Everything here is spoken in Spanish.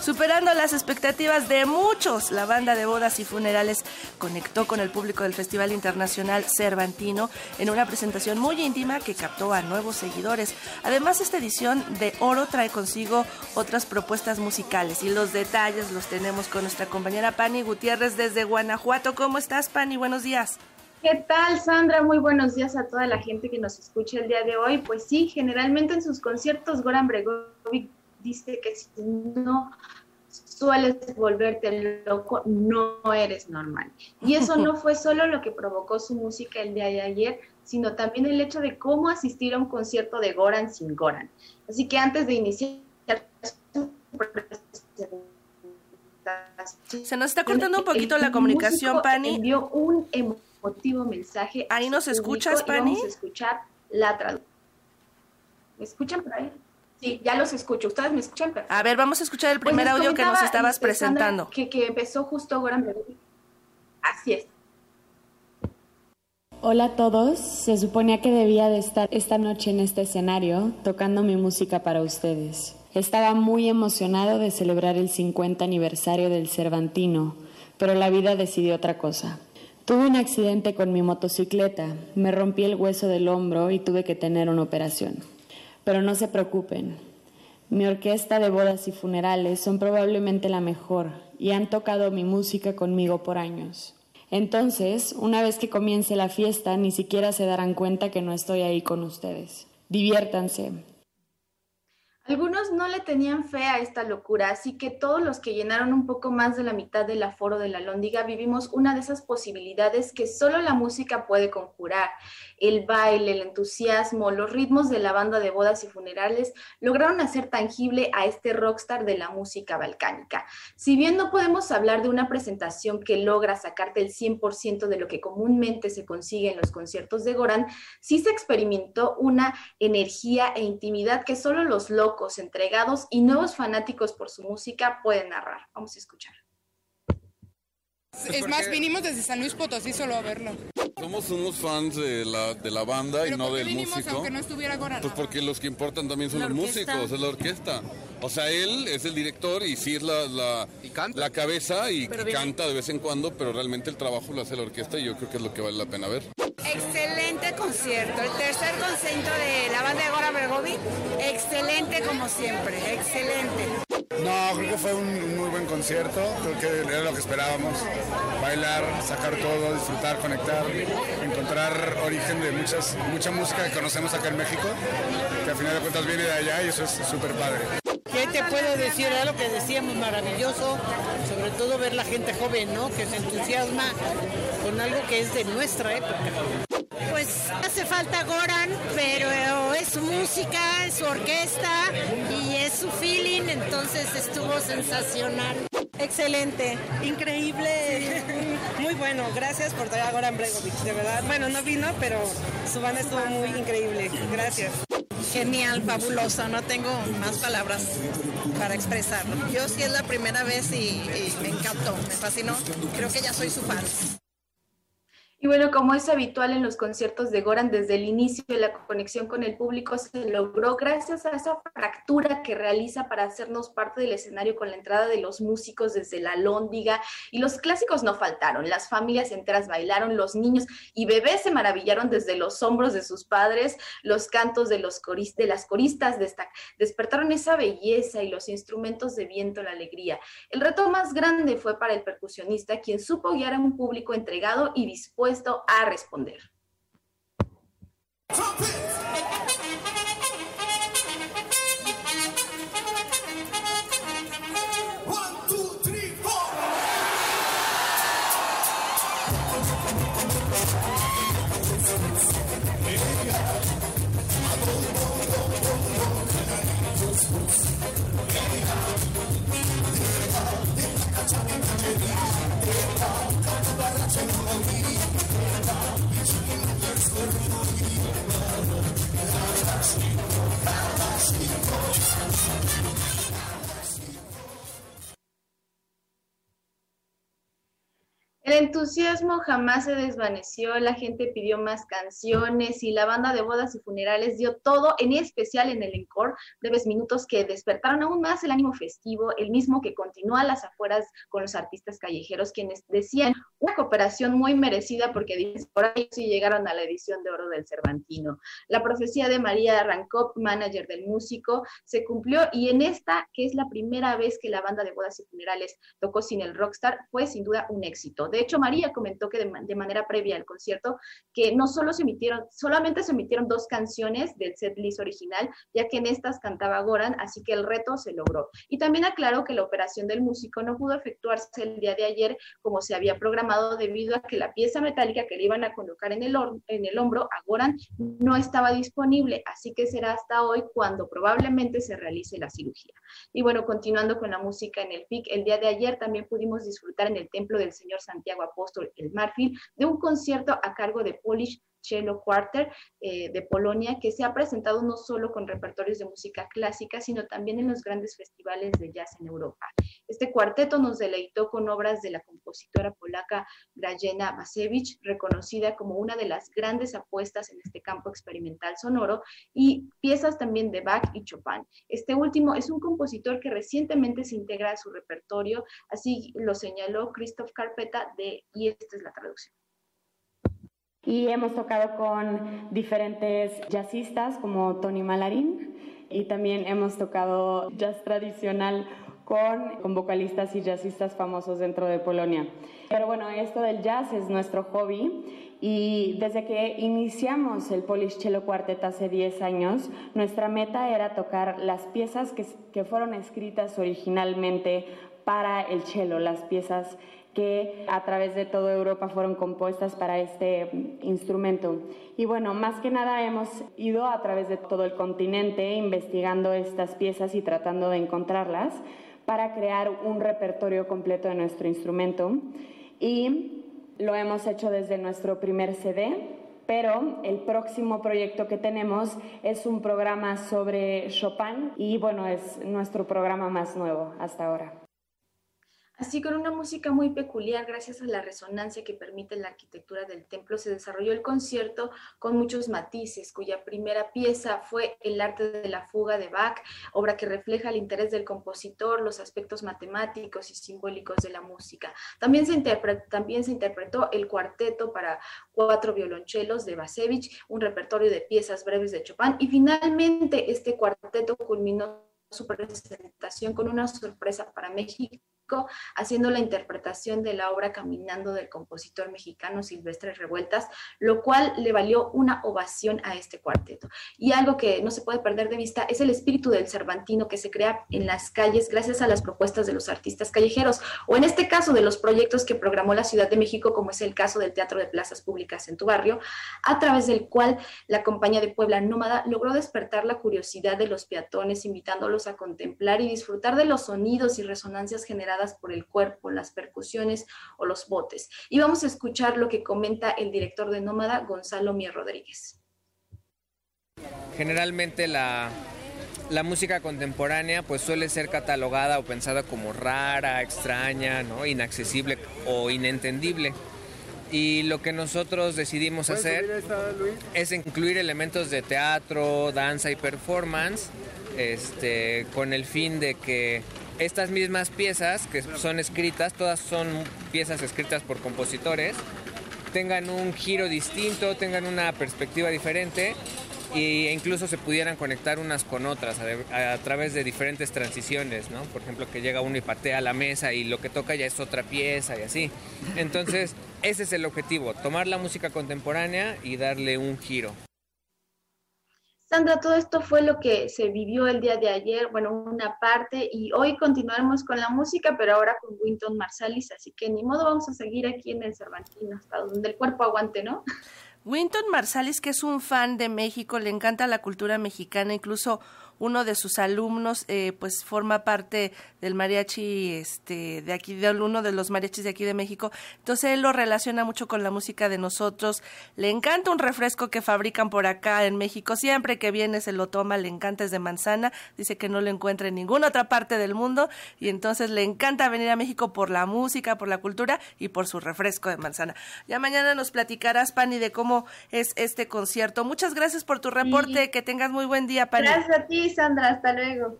Superando las expectativas de muchos, la banda de bodas y funerales conectó con el público del Festival Internacional Cervantino en una presentación muy íntima que captó a nuevos seguidores. Además, esta edición de Oro trae consigo otras propuestas musicales y los detalles los tenemos con nuestra compañera Pani Gutiérrez desde Guanajuato. ¿Cómo estás, Pani? Buenos días. ¿Qué tal, Sandra? Muy buenos días a toda la gente que nos escucha el día de hoy. Pues sí, generalmente en sus conciertos Goran Bregovic dice que si no sueles volverte loco, no eres normal. Y eso no fue solo lo que provocó su música el día de ayer, sino también el hecho de cómo asistir a un concierto de Goran sin Goran. Así que antes de iniciar se nos está cortando un poquito la comunicación, Pani. Envió un emotivo mensaje. Ahí nos escuchas, Pani. Vamos a escuchar la traducción. ¿Me escuchan por ahí? Sí, ya los escucho. ¿Ustedes me escuchan? A ver, vamos a escuchar el pues primer audio que nos estabas presentando. Que, que empezó justo ahora. Así es. Hola a todos, se suponía que debía de estar esta noche en este escenario tocando mi música para ustedes. Estaba muy emocionado de celebrar el 50 aniversario del Cervantino, pero la vida decidió otra cosa. Tuve un accidente con mi motocicleta, me rompí el hueso del hombro y tuve que tener una operación. Pero no se preocupen, mi orquesta de bodas y funerales son probablemente la mejor y han tocado mi música conmigo por años. Entonces, una vez que comience la fiesta, ni siquiera se darán cuenta que no estoy ahí con ustedes. Diviértanse, algunos no le tenían fe a esta locura, así que todos los que llenaron un poco más de la mitad del aforo de la Lóndiga vivimos una de esas posibilidades que solo la música puede conjurar. El baile, el entusiasmo, los ritmos de la banda de bodas y funerales lograron hacer tangible a este rockstar de la música balcánica. Si bien no podemos hablar de una presentación que logra sacarte el 100% de lo que comúnmente se consigue en los conciertos de Goran, sí se experimentó una energía e intimidad que solo los locos entregados y nuevos fanáticos por su música pueden narrar. Vamos a escuchar. Es más, vinimos desde San Luis Potosí solo a verlo. Somos unos fans de la, de la banda y no del músico. Aunque no estuviera Pues porque los que importan también son los músicos, es la orquesta. O sea, él es el director y sí es la, la, la cabeza y, canta de vez en cuando, pero realmente el trabajo lo hace la orquesta y yo creo que es lo que vale la pena ver. Excelente concierto, el tercer concierto de la banda de Gora Bergovi, excelente como siempre, excelente. No, creo que fue un muy buen concierto, creo que era lo que esperábamos, bailar, sacar todo, disfrutar, conectar, encontrar origen de muchas, mucha música que conocemos acá en México, que al final de cuentas viene de allá y eso es súper padre. ¿Qué te puedo decir? Lo que decíamos, maravilloso, sobre todo ver la gente joven, ¿no? Que se entusiasma con algo que es de nuestra época. Pues hace falta Goran, pero es su música, es su orquesta y es su feeling, entonces estuvo sensacional. Excelente, increíble, muy bueno. Gracias por traer a Goran Bregovic, de verdad. Bueno, no vino, pero su banda estuvo muy increíble. Gracias. Genial, fabuloso, no tengo más palabras para expresarlo. Yo sí es la primera vez y, y me encantó, me fascinó. Creo que ya soy su fan. Y bueno, como es habitual en los conciertos de Goran, desde el inicio de la conexión con el público se logró gracias a esa fractura que realiza para hacernos parte del escenario con la entrada de los músicos desde la lóndiga. Y los clásicos no faltaron, las familias enteras bailaron, los niños y bebés se maravillaron desde los hombros de sus padres, los cantos de, los de las coristas despertaron esa belleza y los instrumentos de viento, la alegría. El reto más grande fue para el percusionista, quien supo guiar a un público entregado y dispuesto a responder. Thank you. Entusiasmo jamás se desvaneció, la gente pidió más canciones y la banda de bodas y funerales dio todo, en especial en el encore, breves minutos que despertaron aún más el ánimo festivo, el mismo que continúa a las afueras con los artistas callejeros, quienes decían una cooperación muy merecida porque por ahí sí llegaron a la edición de oro del Cervantino. La profecía de María Rancop, manager del músico, se cumplió y en esta, que es la primera vez que la banda de bodas y funerales tocó sin el rockstar, fue sin duda un éxito. Hecho, María comentó que de, manera previa al concierto que no solo se emitieron, solamente se emitieron dos canciones del set list original, ya que en estas cantaba Goran, así que el reto se logró. Y también aclaró que la operación del músico no pudo efectuarse el día de ayer como se había programado debido a que la pieza metálica que le iban a colocar en el, en el hombro a Goran no estaba disponible, así que será hasta hoy cuando probablemente se realice la cirugía. Y bueno, continuando con la música en el PIC, el día de ayer también pudimos disfrutar en el Templo del Señor Santiago Santiago Apóstol el Marfil, de un concierto a cargo de Polish Cello Quarter eh, de Polonia, que se ha presentado no solo con repertorios de música clásica, sino también en los grandes festivales de jazz en Europa. Este cuarteto nos deleitó con obras de la compositora polaca Grażyna Basevich, reconocida como una de las grandes apuestas en este campo experimental sonoro, y piezas también de Bach y Chopin. Este último es un compositor que recientemente se integra a su repertorio, así lo señaló Christoph Carpeta de, y esta es la traducción. Y hemos tocado con diferentes jazzistas como Tony Malarín y también hemos tocado jazz tradicional con, con, vocalistas y jazzistas famosos dentro de Polonia. Pero bueno, esto del jazz es nuestro hobby y desde que iniciamos el Polish Cello Quartet hace 10 años, nuestra meta era tocar las piezas que, que fueron escritas originalmente para el cello, las piezas que a través de toda Europa fueron compuestas para este instrumento. Y bueno, más que nada hemos ido a través de todo el continente investigando estas piezas y tratando de encontrarlas para crear un repertorio completo de nuestro instrumento. Y lo hemos hecho desde nuestro primer CD, pero el próximo proyecto que tenemos es un programa sobre Chopin y bueno, es nuestro programa más nuevo hasta ahora. Así con una música muy peculiar, gracias a la resonancia que permite la arquitectura del templo, se desarrolló el concierto con muchos matices, cuya primera pieza fue El arte de la fuga de Bach, obra que refleja el interés del compositor, los aspectos matemáticos y simbólicos de la música. También se, también se interpretó el cuarteto para cuatro violonchelos de Basevich, un repertorio de piezas breves de Chopin, y finalmente este cuarteto culminó su presentación con una sorpresa para México haciendo la interpretación de la obra Caminando del compositor mexicano Silvestre Revueltas, lo cual le valió una ovación a este cuarteto. Y algo que no se puede perder de vista es el espíritu del Cervantino que se crea en las calles gracias a las propuestas de los artistas callejeros, o en este caso de los proyectos que programó la Ciudad de México, como es el caso del Teatro de Plazas Públicas en tu barrio, a través del cual la compañía de Puebla Nómada logró despertar la curiosidad de los peatones, invitándolos a contemplar y disfrutar de los sonidos y resonancias generadas por el cuerpo, las percusiones o los botes. Y vamos a escuchar lo que comenta el director de Nómada, Gonzalo Mier Rodríguez. Generalmente la, la música contemporánea pues suele ser catalogada o pensada como rara, extraña, ¿no? inaccesible o inentendible. Y lo que nosotros decidimos hacer es incluir elementos de teatro, danza y performance, este, con el fin de que estas mismas piezas que son escritas, todas son piezas escritas por compositores, tengan un giro distinto, tengan una perspectiva diferente e incluso se pudieran conectar unas con otras a, través de diferentes transiciones, ¿no? Por ejemplo, que llega uno y patea la mesa y lo que toca ya es otra pieza y así. Entonces, ese es el objetivo, tomar la música contemporánea y darle un giro. Sandra, todo esto fue lo que se vivió el día de ayer, bueno, una parte, y hoy continuaremos con la música, pero ahora con Winton Marsalis, así que ni modo vamos a seguir aquí en el Cervantino, hasta donde el cuerpo aguante, ¿no? Winton Marsalis, que es un fan de México, le encanta la cultura mexicana, incluso uno de sus alumnos eh, pues forma parte del mariachi este de aquí de uno de los mariachis de aquí de México. Entonces él lo relaciona mucho con la música de nosotros. Le encanta un refresco que fabrican por acá en México. Siempre que viene se lo toma le encanta es de manzana. Dice que no lo encuentra en ninguna otra parte del mundo. Y entonces le encanta venir a México por la música por la cultura y por su refresco de manzana. Ya mañana nos platicarás Pani de cómo es este concierto. Muchas gracias por tu reporte. Que tengas muy buen día Pani. Gracias a Sandra hasta luego